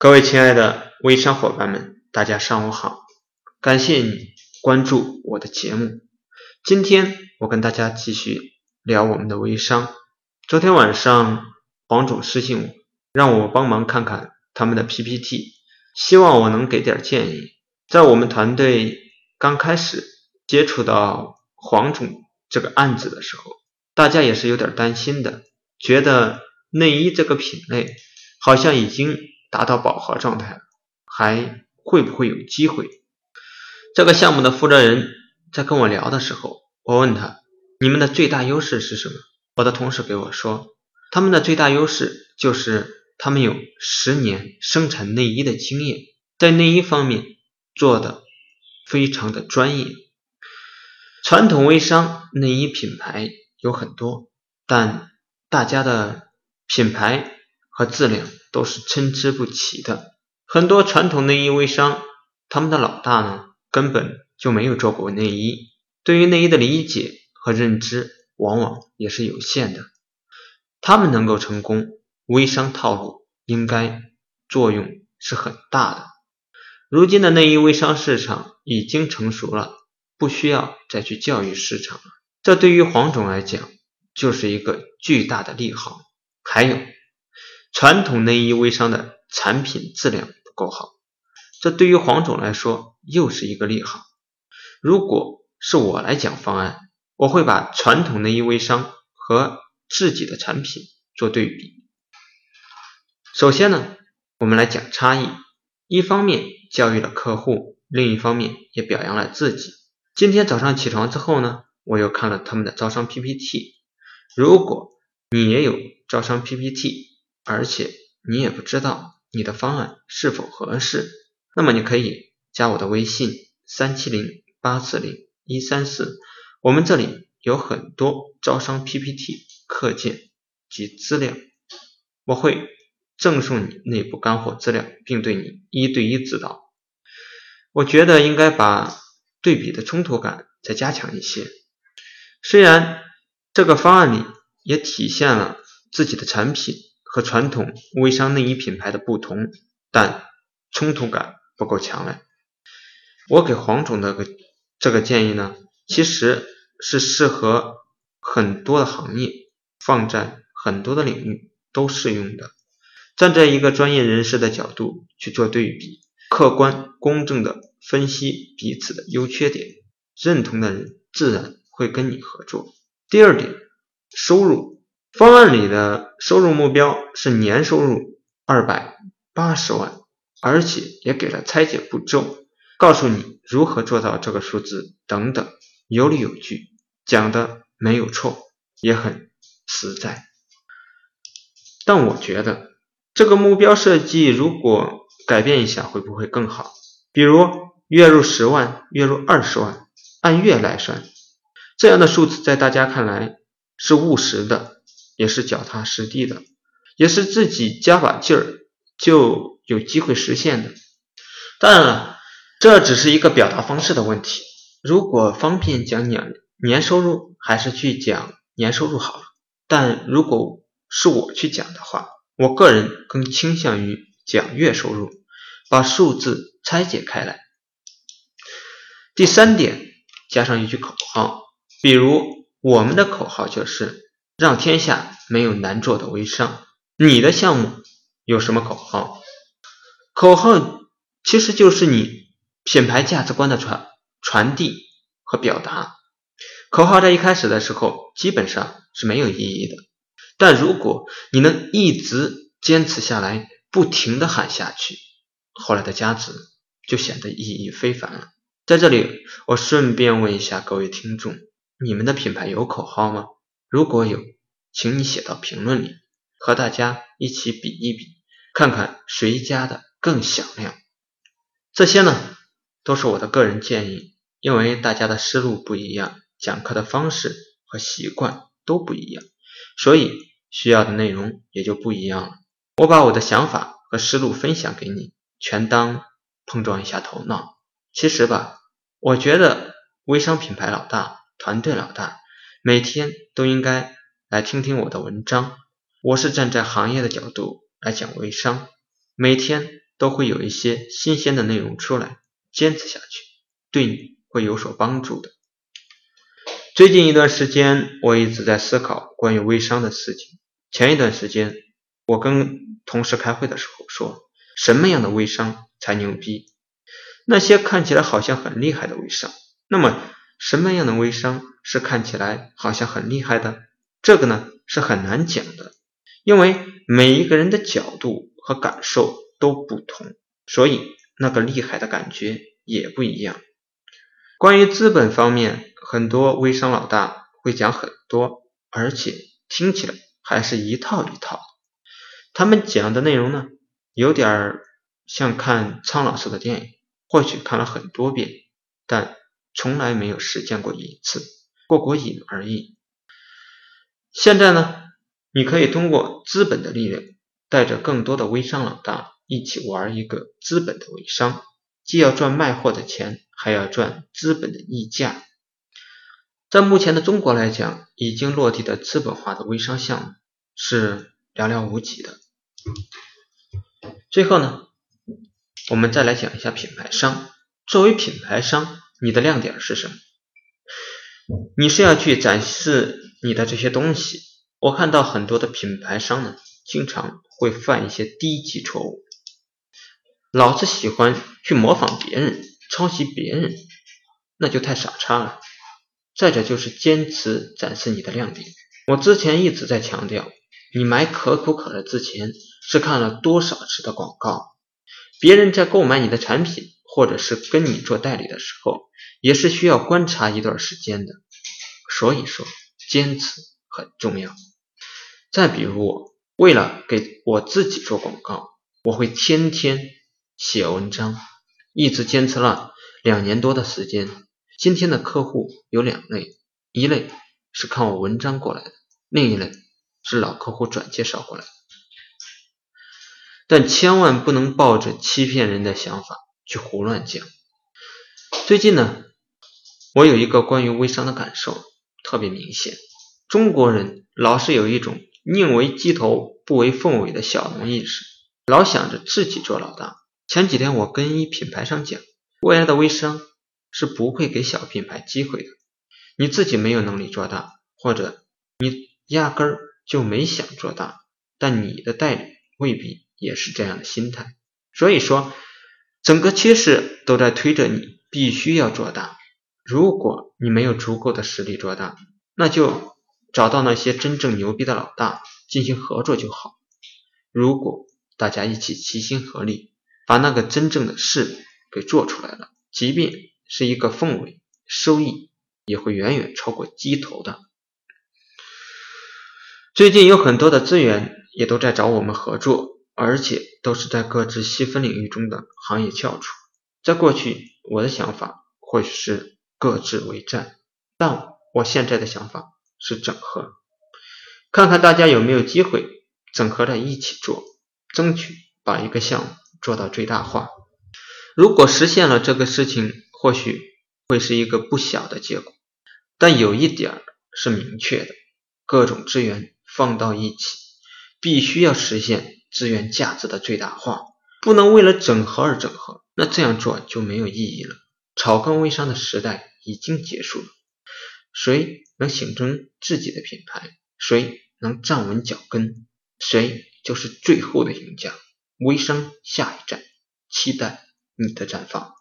各位亲爱的微商伙伴们，大家上午好！感谢你关注我的节目。今天我跟大家继续聊我们的微商。昨天晚上黄总私信我，让我帮忙看看他们的 PPT，希望我能给点建议。在我们团队刚开始接触到黄总这个案子的时候，大家也是有点担心的，觉得内衣这个品类好像已经。达到饱和状态，还会不会有机会？这个项目的负责人在跟我聊的时候，我问他：“你们的最大优势是什么？”我的同事给我说：“他们的最大优势就是他们有十年生产内衣的经验，在内衣方面做的非常的专业。传统微商内衣品牌有很多，但大家的品牌和质量。”都是参差不齐的，很多传统内衣微商，他们的老大呢根本就没有做过内衣，对于内衣的理解和认知往往也是有限的。他们能够成功，微商套路应该作用是很大的。如今的内衣微商市场已经成熟了，不需要再去教育市场了。这对于黄总来讲就是一个巨大的利好。还有。传统内衣微商的产品质量不够好，这对于黄总来说又是一个利好。如果是我来讲方案，我会把传统内衣微商和自己的产品做对比。首先呢，我们来讲差异，一方面教育了客户，另一方面也表扬了自己。今天早上起床之后呢，我又看了他们的招商 PPT。如果你也有招商 PPT，而且你也不知道你的方案是否合适，那么你可以加我的微信三七零八四零一三四，我们这里有很多招商 PPT 课件及资料，我会赠送你内部干货资料，并对你一对一指导。我觉得应该把对比的冲突感再加强一些，虽然这个方案里也体现了自己的产品。和传统微商内衣品牌的不同，但冲突感不够强烈。我给黄总的个这个建议呢，其实是适合很多的行业，放在很多的领域都适用的。站在一个专业人士的角度去做对比，客观公正的分析彼此的优缺点，认同的人自然会跟你合作。第二点，收入。方案里的收入目标是年收入二百八十万，而且也给了拆解步骤，告诉你如何做到这个数字等等，有理有据，讲的没有错，也很实在。但我觉得这个目标设计如果改变一下会不会更好？比如月入十万、月入二十万，按月来算，这样的数字在大家看来是务实的。也是脚踏实地的，也是自己加把劲儿就有机会实现的。当然了，这只是一个表达方式的问题。如果方便讲年年收入，还是去讲年收入好了。但如果是我去讲的话，我个人更倾向于讲月收入，把数字拆解开来。第三点，加上一句口号，比如我们的口号就是。让天下没有难做的微商。你的项目有什么口号？口号其实就是你品牌价值观的传传递和表达。口号在一开始的时候基本上是没有意义的，但如果你能一直坚持下来，不停的喊下去，后来的价值就显得意义非凡了。在这里，我顺便问一下各位听众：你们的品牌有口号吗？如果有，请你写到评论里，和大家一起比一比，看看谁家的更响亮。这些呢，都是我的个人建议，因为大家的思路不一样，讲课的方式和习惯都不一样，所以需要的内容也就不一样了。我把我的想法和思路分享给你，全当碰撞一下头脑。其实吧，我觉得微商品牌老大、团队老大。每天都应该来听听我的文章，我是站在行业的角度来讲微商，每天都会有一些新鲜的内容出来，坚持下去，对你会有所帮助的。最近一段时间，我一直在思考关于微商的事情。前一段时间，我跟同事开会的时候说，什么样的微商才牛逼？那些看起来好像很厉害的微商。那么，什么样的微商是看起来好像很厉害的？这个呢是很难讲的，因为每一个人的角度和感受都不同，所以那个厉害的感觉也不一样。关于资本方面，很多微商老大会讲很多，而且听起来还是一套一套。他们讲的内容呢，有点像看苍老师的电影，或许看了很多遍，但从来没有实践过一次，过过瘾而已。现在呢，你可以通过资本的力量，带着更多的微商老大一起玩一个资本的微商。既要赚卖货的钱，还要赚资本的溢价。在目前的中国来讲，已经落地的资本化的微商项目是寥寥无几的。最后呢，我们再来讲一下品牌商。作为品牌商，你的亮点是什么？你是要去展示你的这些东西。我看到很多的品牌商呢，经常会犯一些低级错误。老是喜欢去模仿别人、抄袭别人，那就太傻叉了。再者就是坚持展示你的亮点。我之前一直在强调，你买可口可乐之前是看了多少次的广告？别人在购买你的产品或者是跟你做代理的时候，也是需要观察一段时间的。所以说，坚持很重要。再比如我，为了给我自己做广告，我会天天。写文章，一直坚持了两年多的时间。今天的客户有两类，一类是看我文章过来的，另一类是老客户转介绍过来的。但千万不能抱着欺骗人的想法去胡乱讲。最近呢，我有一个关于微商的感受特别明显：中国人老是有一种宁为鸡头不为凤尾的小农意识，老想着自己做老大。前几天我跟一品牌商讲，未来的微商是不会给小品牌机会的。你自己没有能力做大，或者你压根儿就没想做大，但你的代理未必也是这样的心态。所以说，整个趋势都在推着你必须要做大。如果你没有足够的实力做大，那就找到那些真正牛逼的老大进行合作就好。如果大家一起齐心合力。把那个真正的事给做出来了，即便是一个凤尾，收益也会远远超过鸡头的。最近有很多的资源也都在找我们合作，而且都是在各自细分领域中的行业翘楚。在过去，我的想法或许是各自为战，但我现在的想法是整合，看看大家有没有机会整合在一起做，争取把一个项目。做到最大化。如果实现了这个事情，或许会是一个不小的结果。但有一点是明确的：各种资源放到一起，必须要实现资源价值的最大化，不能为了整合而整合。那这样做就没有意义了。草根微商的时代已经结束了。谁能形成自己的品牌，谁能站稳脚跟，谁就是最后的赢家。微商下一站，期待你的绽放。